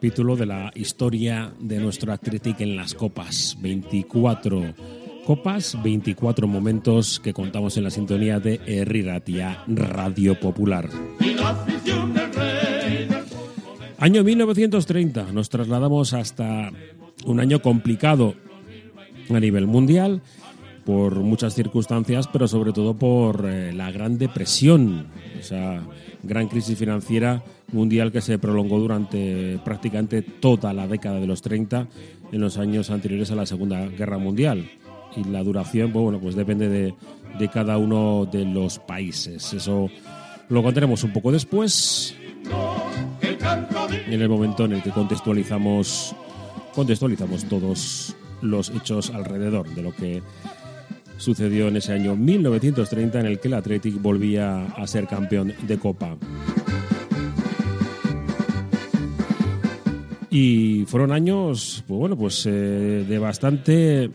capítulo de la historia de nuestro Athletic en las copas. 24 copas, 24 momentos que contamos en la sintonía de Herriratia Radio Popular. Año 1930, nos trasladamos hasta un año complicado a nivel mundial por muchas circunstancias, pero sobre todo por eh, la gran depresión, esa gran crisis financiera mundial que se prolongó durante prácticamente toda la década de los 30 en los años anteriores a la Segunda Guerra Mundial. Y la duración, pues, bueno, pues depende de, de cada uno de los países. Eso lo contaremos un poco después, en el momento en el que contextualizamos, contextualizamos todos los hechos alrededor de lo que sucedió en ese año 1930 en el que el Athletic volvía a ser campeón de Copa. Y fueron años, pues bueno, pues eh, de bastante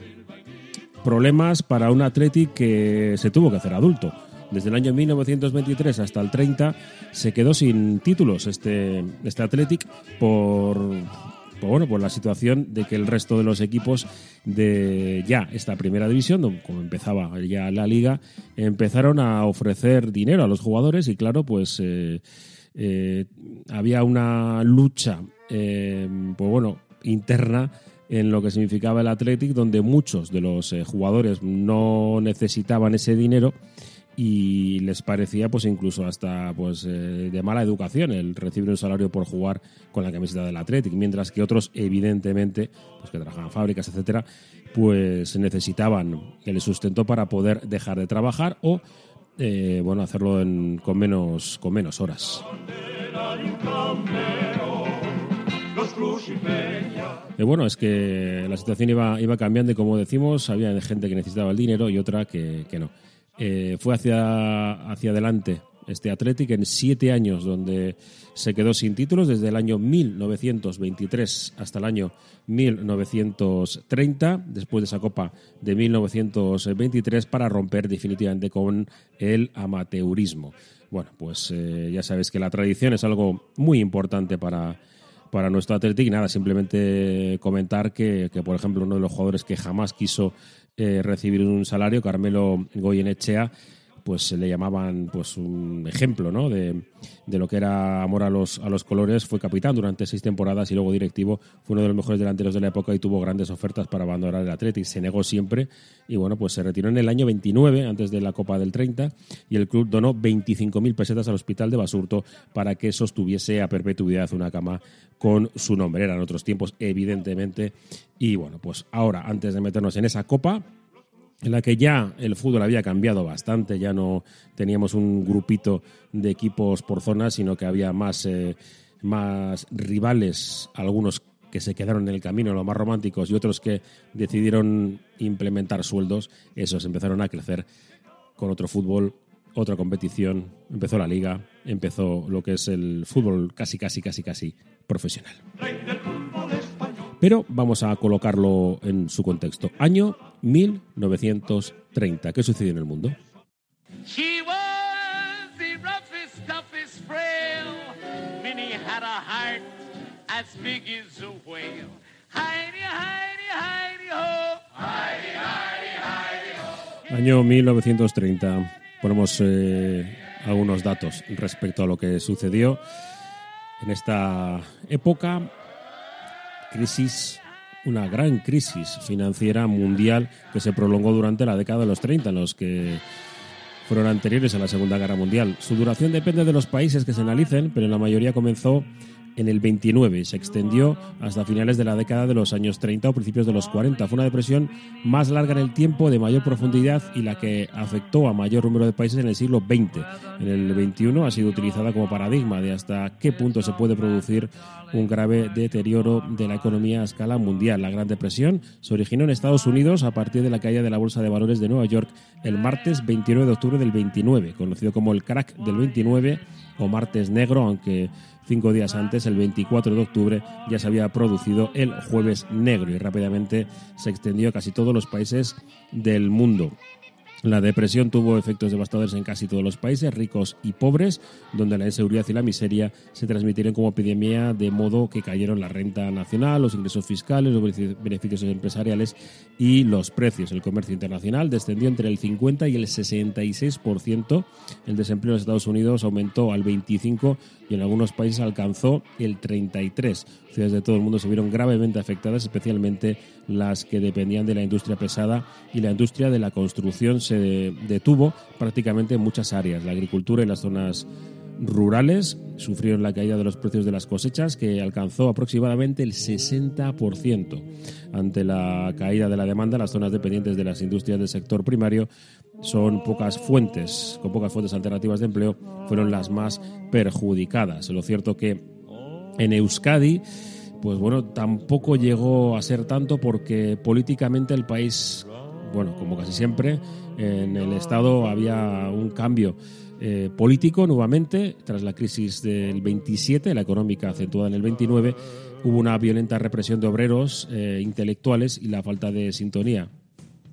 problemas para un Athletic que se tuvo que hacer adulto. Desde el año 1923 hasta el 30 se quedó sin títulos este, este Athletic por, bueno, por la situación de que el resto de los equipos de ya esta primera división, como empezaba ya la liga, empezaron a ofrecer dinero a los jugadores y claro, pues eh, eh, había una lucha, eh, pues bueno, interna en lo que significaba el Athletic, donde muchos de los jugadores no necesitaban ese dinero y les parecía pues incluso hasta pues eh, de mala educación el recibir un salario por jugar con la camiseta del Athletic, mientras que otros evidentemente pues que trabajaban en fábricas, etcétera, pues necesitaban el sustento para poder dejar de trabajar o eh, bueno, hacerlo en- con menos con menos horas. Eh, bueno, es que la situación iba, iba cambiando y como decimos, había gente que necesitaba el dinero y otra que, que no. Eh, fue hacia, hacia adelante este Athletic en siete años donde se quedó sin títulos desde el año 1923 hasta el año 1930, después de esa Copa de 1923 para romper definitivamente con el amateurismo. Bueno, pues eh, ya sabes que la tradición es algo muy importante para, para nuestro Athletic. Nada, simplemente comentar que, que, por ejemplo, uno de los jugadores que jamás quiso eh, recibir un salario, Carmelo Goyenechea, pues se le llamaban pues un ejemplo ¿no? de, de lo que era amor a los, a los colores. Fue capitán durante seis temporadas y luego directivo. Fue uno de los mejores delanteros de la época y tuvo grandes ofertas para abandonar el Athletic. Se negó siempre y bueno, pues se retiró en el año 29, antes de la Copa del 30, y el club donó 25.000 pesetas al hospital de Basurto para que sostuviese a perpetuidad una cama con su nombre. Eran otros tiempos, evidentemente. Y bueno, pues ahora, antes de meternos en esa Copa, en la que ya el fútbol había cambiado bastante, ya no teníamos un grupito de equipos por zonas, sino que había más, eh, más rivales, algunos que se quedaron en el camino, los más románticos, y otros que decidieron implementar sueldos, esos empezaron a crecer con otro fútbol, otra competición, empezó la liga, empezó lo que es el fútbol casi, casi, casi, casi profesional. Pero vamos a colocarlo en su contexto. Año 1930. ¿Qué sucedió en el mundo? She was the roughest, toughest frail. Minnie had a heart as big as a whale. Heidi, Heidi, Heidi, ho. Año 1930. Ponemos eh, algunos datos respecto a lo que sucedió en esta época. Crisis, una gran crisis financiera mundial que se prolongó durante la década de los 30, en los que fueron anteriores a la Segunda Guerra Mundial. Su duración depende de los países que se analicen, pero en la mayoría comenzó en el 29 y se extendió hasta finales de la década de los años 30 o principios de los 40. Fue una depresión más larga en el tiempo, de mayor profundidad y la que afectó a mayor número de países en el siglo XX. En el XXI ha sido utilizada como paradigma de hasta qué punto se puede producir un grave deterioro de la economía a escala mundial. La Gran Depresión se originó en Estados Unidos a partir de la caída de la Bolsa de Valores de Nueva York el martes 29 de octubre del 29, conocido como el crack del 29 o martes negro, aunque cinco días antes, el 24 de octubre, ya se había producido el jueves negro y rápidamente se extendió a casi todos los países del mundo. La depresión tuvo efectos devastadores en casi todos los países, ricos y pobres, donde la inseguridad y la miseria se transmitieron como epidemia, de modo que cayeron la renta nacional, los ingresos fiscales, los beneficios empresariales y los precios. El comercio internacional descendió entre el 50 y el 66%. El desempleo en Estados Unidos aumentó al 25% y en algunos países alcanzó el 33%. Ciudades de todo el mundo se vieron gravemente afectadas, especialmente las que dependían de la industria pesada y la industria de la construcción se detuvo prácticamente en muchas áreas. La agricultura y las zonas rurales sufrieron la caída de los precios de las cosechas que alcanzó aproximadamente el 60%. Ante la caída de la demanda, las zonas dependientes de las industrias del sector primario son pocas fuentes, con pocas fuentes alternativas de empleo, fueron las más perjudicadas. Lo cierto que en Euskadi pues bueno, tampoco llegó a ser tanto porque políticamente el país, bueno, como casi siempre, en el Estado había un cambio eh, político nuevamente, tras la crisis del 27, la económica acentuada en el 29, hubo una violenta represión de obreros, eh, intelectuales y la falta de sintonía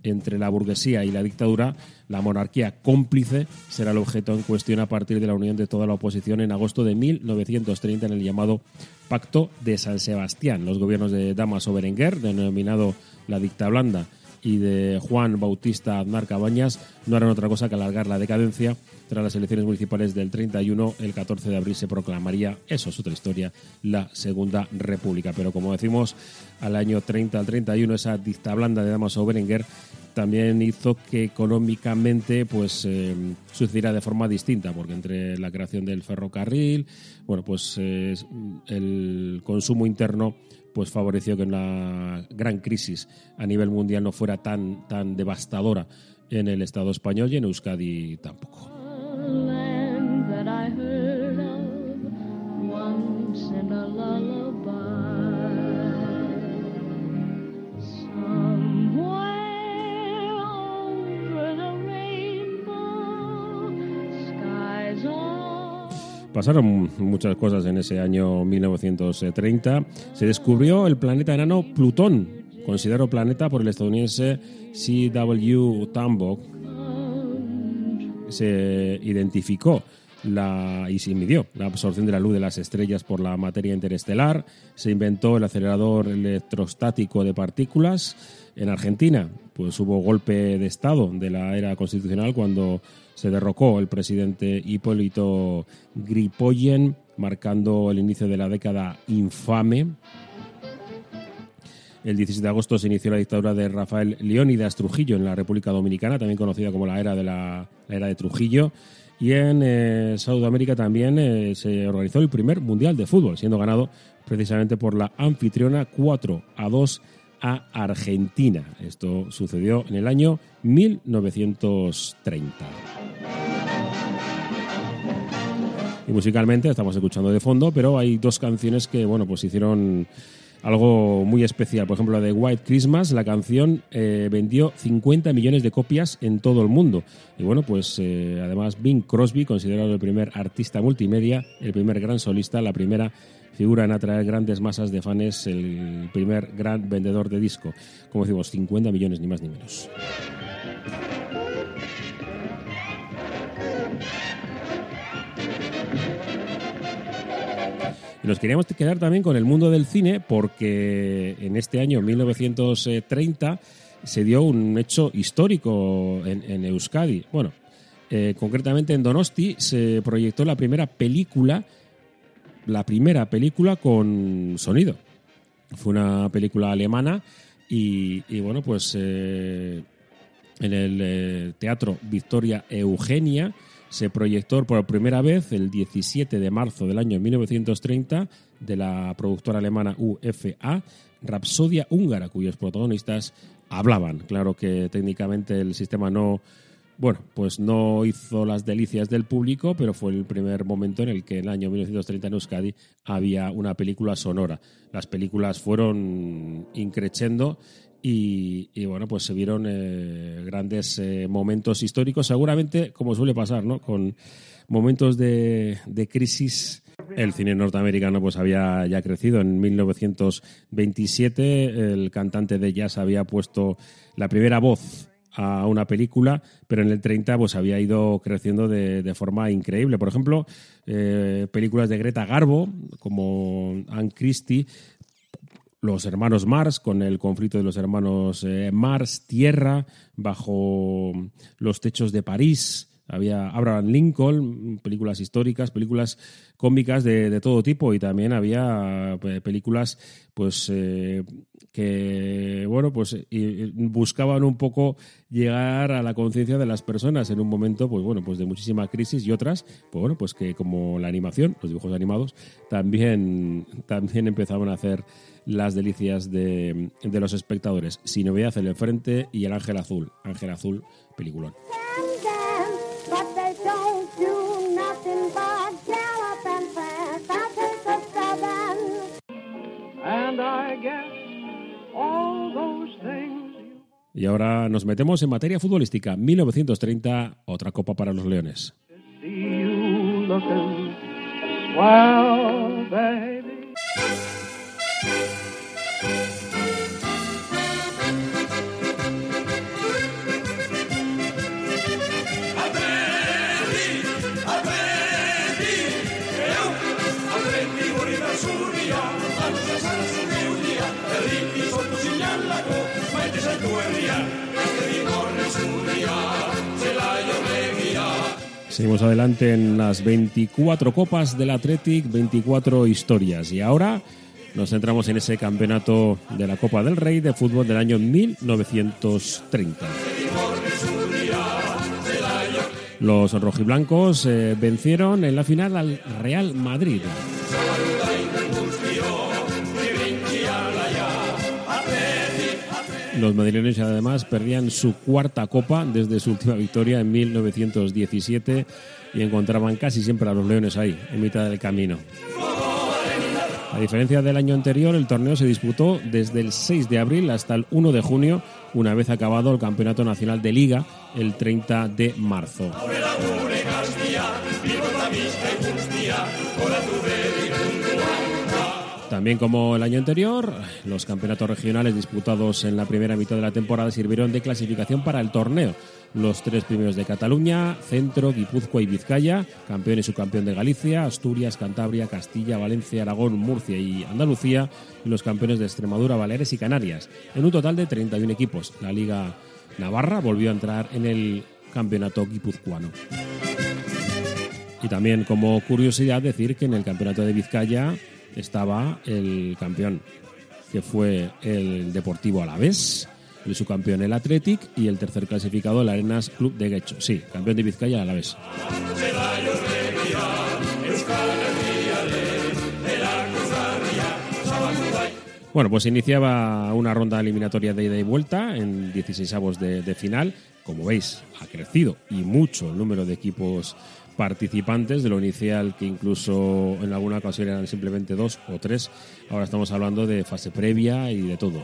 entre la burguesía y la dictadura, la monarquía cómplice será el objeto en cuestión a partir de la unión de toda la oposición en agosto de 1930 en el llamado Pacto de San Sebastián. Los gobiernos de Damaso Berenguer, denominado la dicta blanda, y de Juan Bautista Aznar Cabañas no harán otra cosa que alargar la decadencia. Tras las elecciones municipales del 31, el 14 de abril se proclamaría, eso es otra historia, la Segunda República. Pero como decimos, al año 30 al 31, esa dicta blanda de Damaso Berenguer también hizo que económicamente pues eh, sucediera de forma distinta, porque entre la creación del ferrocarril, bueno, pues eh, el consumo interno pues favoreció que una gran crisis a nivel mundial no fuera tan, tan devastadora en el Estado español y en Euskadi tampoco. Pasaron muchas cosas en ese año 1930. Se descubrió el planeta enano Plutón, considerado planeta por el estadounidense C.W. Tambok. Se identificó la, y se midió la absorción de la luz de las estrellas por la materia interestelar. Se inventó el acelerador electrostático de partículas. En Argentina, pues hubo golpe de Estado de la era constitucional cuando se derrocó el presidente Hipólito Gripoyen, marcando el inicio de la década infame. El 16 de agosto se inició la dictadura de Rafael Leónidas Trujillo en la República Dominicana, también conocida como la era de, la, era de Trujillo. Y en eh, Sudamérica también eh, se organizó el primer Mundial de Fútbol, siendo ganado precisamente por la anfitriona 4 a 2 a Argentina. Esto sucedió en el año 1930. Y musicalmente estamos escuchando de fondo, pero hay dos canciones que, bueno, pues hicieron algo muy especial. Por ejemplo, la de White Christmas, la canción eh, vendió 50 millones de copias en todo el mundo. Y bueno, pues eh, además Bing Crosby, considerado el primer artista multimedia, el primer gran solista, la primera figura en atraer grandes masas de fans, el primer gran vendedor de disco. Como decimos, 50 millones ni más ni menos. Y nos queríamos quedar también con el mundo del cine porque en este año, 1930, se dio un hecho histórico en, Euskadi. Bueno, eh, concretamente en Donosti se proyectó la primera película la primera película con sonido. Fue una película alemana y, bueno, pues eh, en el eh, Teatro Victoria Eugenia se proyectó por primera vez el 17 de marzo del año 1930 de la productora alemana UFA, Rapsodia húngara, cuyos protagonistas hablaban. Claro que técnicamente el sistema no bueno, pues no hizo las delicias del público, pero fue el primer momento en el que en el año 1930 en Euskadi había una película sonora. Las películas fueron increchendo y, bueno, pues se vieron eh, grandes eh, momentos históricos, seguramente como suele pasar, ¿no? Con momentos de, de crisis el cine norteamericano pues había ya crecido. En 1927 el cantante de jazz había puesto la primera voz a una película, pero en el 30 pues había ido creciendo de, de forma increíble. Por ejemplo, eh, películas de Greta Garbo, como Anne Christie, los hermanos Mars, con el conflicto de los hermanos eh, Mars, Tierra, bajo los techos de París. Había Abraham Lincoln, películas históricas, películas cómicas de, de todo tipo y también había películas pues eh, que bueno pues buscaban un poco llegar a la conciencia de las personas en un momento pues bueno pues de muchísima crisis y otras pues bueno pues que como la animación los dibujos animados también también empezaban a hacer las delicias de, de los espectadores. Sin novedad en el frente y El Ángel Azul. Ángel Azul peliculón. Y ahora nos metemos en materia futbolística. 1930 otra copa para los Leones baby. Seguimos adelante en las 24 copas del Athletic, 24 historias. Y ahora nos centramos en ese campeonato de la Copa del Rey de fútbol del año 1930. Los rojiblancos eh, vencieron en la final al Real Madrid. Los madrileños además perdían su cuarta copa desde su última victoria en 1917 y encontraban casi siempre a los leones ahí, en mitad del camino. A diferencia del año anterior, el torneo se disputó desde el 6 de abril hasta el 1 de junio, una vez acabado el Campeonato Nacional de Liga el 30 de marzo. También como el año anterior, los campeonatos regionales disputados en la primera mitad de la temporada sirvieron de clasificación para el torneo. Los tres primeros de Cataluña, Centro, Guipúzcoa y Vizcaya, campeón y subcampeón de Galicia, Asturias, Cantabria, Castilla, Valencia, Aragón, Murcia y Andalucía, y los campeones de Extremadura, Baleares y Canarias, en un total de 31 equipos. La Liga Navarra volvió a entrar en el campeonato guipuzcoano. Y también como curiosidad decir que en el campeonato de Vizcaya estaba el campeón, que fue el Deportivo Alavés, el subcampeón el Athletic y el tercer clasificado el Arenas Club de Guecho. Sí, campeón de Vizcaya Alavés. Bueno, pues iniciaba una ronda eliminatoria de ida y vuelta en 16 avos de, de final. Como veis, ha crecido y mucho el número de equipos participantes de lo inicial que incluso en alguna ocasión eran simplemente dos o tres. Ahora estamos hablando de fase previa y de todo.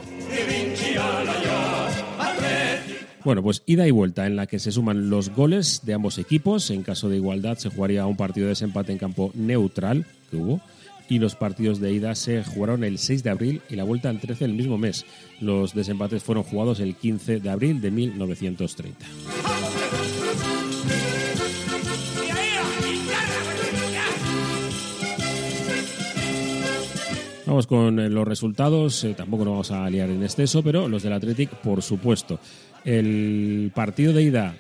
Bueno, pues ida y vuelta en la que se suman los goles de ambos equipos. En caso de igualdad se jugaría un partido de desempate en campo neutral, que hubo, y los partidos de ida se jugaron el 6 de abril y la vuelta el 13 del mismo mes. Los desempates fueron jugados el 15 de abril de 1930. Vamos con eh, los resultados, eh, tampoco nos vamos a liar en exceso, pero los del Athletic, por supuesto. El partido de ida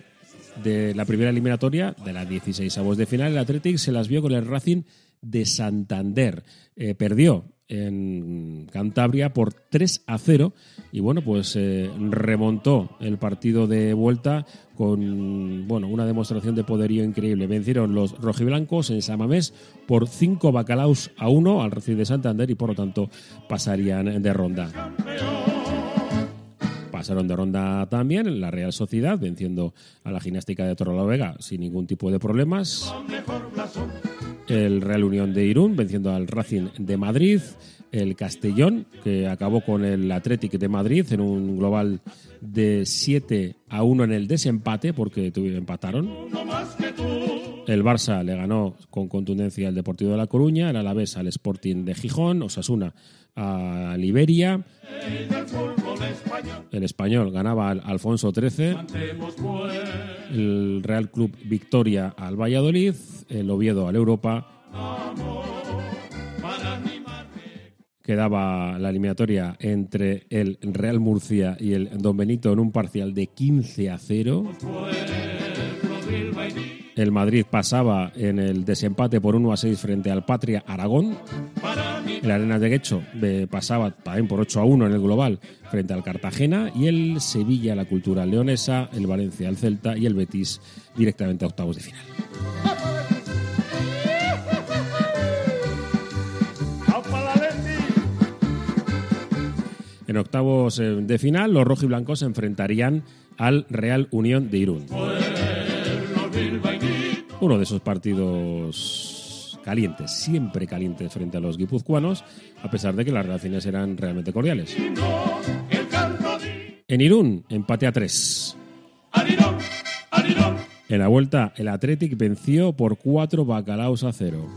de la primera eliminatoria, de la 16 avos de final, el Athletic se las vio con el Racing de Santander. Eh, perdió en Cantabria por 3 a 0 y bueno, pues eh, remontó el partido de vuelta con bueno, una demostración de poderío increíble. Vencieron los rojiblancos en Samamés por 5 bacalaos a 1 al Racing de Santander y por lo tanto pasarían de ronda. Pasaron de ronda también la Real Sociedad, venciendo a la gimnástica de Torrelavega sin ningún tipo de problemas. El Real Unión de Irún, venciendo al Racing de Madrid. El Castellón, que acabó con el Athletic de Madrid en un global de 7 a 1 en el desempate, porque empataron. El Barça le ganó con contundencia al Deportivo de La Coruña, el Alavés al Sporting de Gijón, Osasuna a Liberia. El español ganaba al Alfonso XIII. El Real Club Victoria al Valladolid. El Oviedo al Europa. Quedaba la eliminatoria entre el Real Murcia y el Don Benito en un parcial de 15 a 0. El Madrid pasaba en el desempate por 1 a 6 frente al Patria Aragón. El Arenas de Guecho eh, pasaba también por 8 a 1 en el global frente al Cartagena. Y el Sevilla, la Cultura Leonesa, el Valencia, el Celta y el Betis directamente a octavos de final. En octavos eh, de final, los rojiblancos se enfrentarían al Real Unión de Irún. Uno de esos partidos calientes, siempre calientes frente a los guipuzcoanos, a pesar de que las relaciones eran realmente cordiales. En Irún, empate a tres. En la vuelta, el Athletic venció por cuatro bacalaos a cero.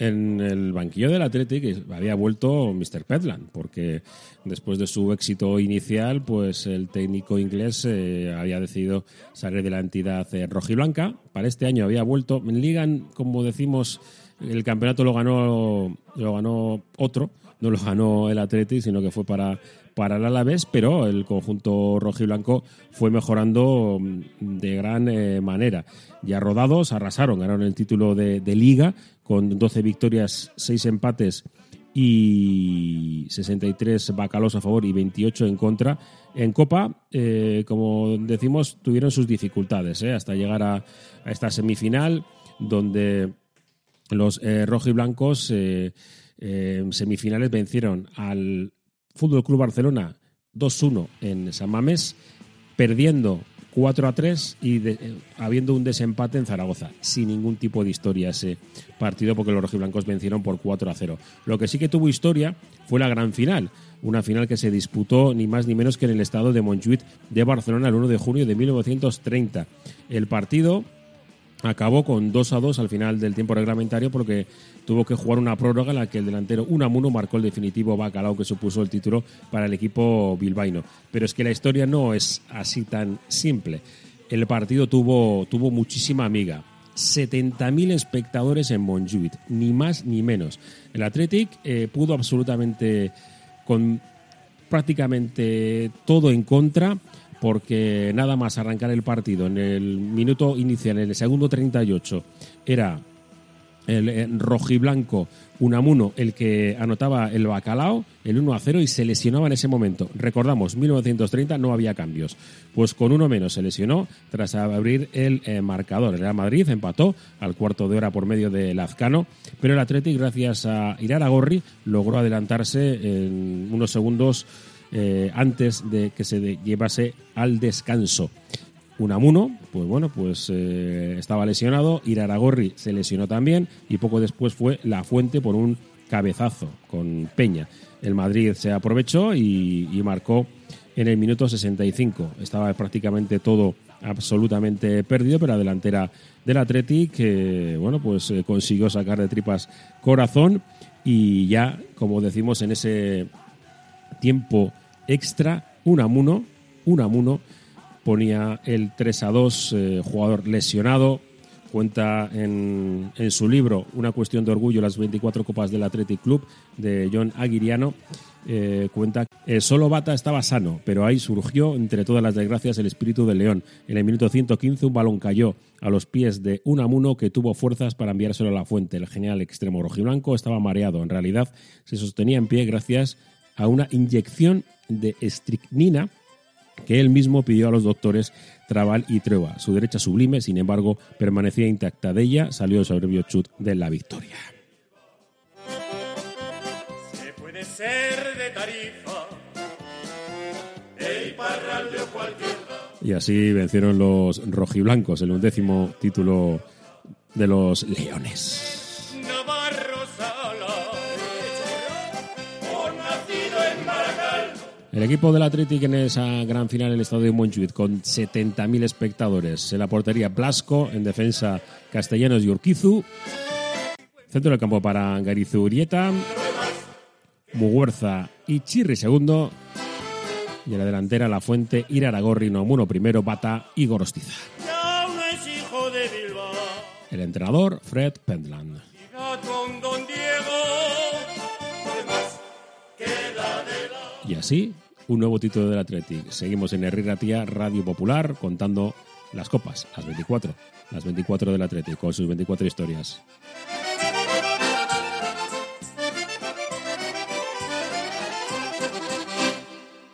En el banquillo del Athletic había vuelto Mr. Petland, porque después de su éxito inicial, pues el técnico inglés eh, había decidido salir de la entidad eh, rojiblanca. Para este año había vuelto. En Liga, como decimos, el campeonato lo ganó, lo ganó otro, no lo ganó el Athletic, sino que fue para, para el Alavés, pero el conjunto rojiblanco fue mejorando mm, de gran eh, manera. Ya rodados, arrasaron, ganaron el título de, Liga con 12 victorias, 6 empates y 63 bacalos a favor y 28 en contra. En Copa, eh, como decimos, tuvieron sus dificultades eh, hasta llegar a, esta semifinal, donde los eh, rojiblancos semifinales vencieron al Fútbol Club Barcelona 2-1 en San Mamés, perdiendo 4 a 3 y eh, habiendo un desempate en Zaragoza, sin ningún tipo de historia ese partido porque los rojiblancos vencieron por 4 a 0. Lo que sí que tuvo historia fue la gran final, una final que se disputó ni más ni menos que en el estado de Montjuïc de Barcelona el 1 de junio de 1930. El partido acabó con 2 a 2 al final del tiempo reglamentario porque tuvo que jugar una prórroga en la que el delantero Unamuno marcó el definitivo bacalao que supuso el título para el equipo bilbaíno. Pero es que la historia no es así tan simple. El partido tuvo, tuvo muchísima amiga. 70.000 espectadores en Montjuïc, ni más ni menos. El Athletic eh, pudo absolutamente con prácticamente todo en contra porque nada más arrancar el partido en el minuto inicial, en el segundo 38, era el rojiblanco Unamuno el que anotaba el bacalao, el 1 a 0 y se lesionaba en ese momento. Recordamos, 1930 no había cambios. Pues con uno menos se lesionó tras abrir el eh, marcador. El Real Madrid empató al cuarto de hora por medio de Lazcano, pero el Athletic, gracias a Irara Gorri, logró adelantarse en unos segundos eh, antes de que se llevase al descanso. Unamuno, pues bueno, pues eh, estaba lesionado, Iraragorri se lesionó también y poco después fue La Fuente por un cabezazo con Peña. El Madrid se aprovechó y, marcó en el minuto 65. Estaba prácticamente todo absolutamente perdido, pero la delantera del Athletic que bueno, pues eh, consiguió sacar de tripas corazón y ya, como decimos en ese tiempo extra, Unamuno, Unamuno ponía el 3 a 2, eh, jugador lesionado. Cuenta en, en, su libro Una cuestión de orgullo, las 24 copas del Athletic Club, de John Aguiriano. Eh, cuenta que solo Bata estaba sano, pero ahí surgió, entre todas las desgracias, el espíritu del león. En el minuto 115, un balón cayó a los pies de Unamuno que tuvo fuerzas para enviárselo a la fuente. El genial extremo rojiblanco estaba mareado. En realidad, se sostenía en pie gracias a una inyección de estricnina que él mismo pidió a los doctores Trabal y Trueba. Su derecha sublime, sin embargo, permanecía intacta. De ella salió el soberbio chut de la victoria. Se puede ser de tarifa, el cualquier Y así vencieron los rojiblancos, el undécimo título de los Leones. El equipo del Athletic en esa gran final en el estadio de Montjuic con 70.000 espectadores. En la portería Blasco, en defensa Castellanos y Urquizu. Centro del campo para Garizu Urieta. Muguerza y Chirri segundo. Y en la delantera La Fuente, Iraragorri, Nomuno primero, Bata y Gorostiza. El entrenador, Fred Pendland. Y así, un nuevo título del Athletic. Seguimos en Herri Ratia, Radio Popular, contando las copas, las 24. Las 24 del Athletic, con sus 24 historias.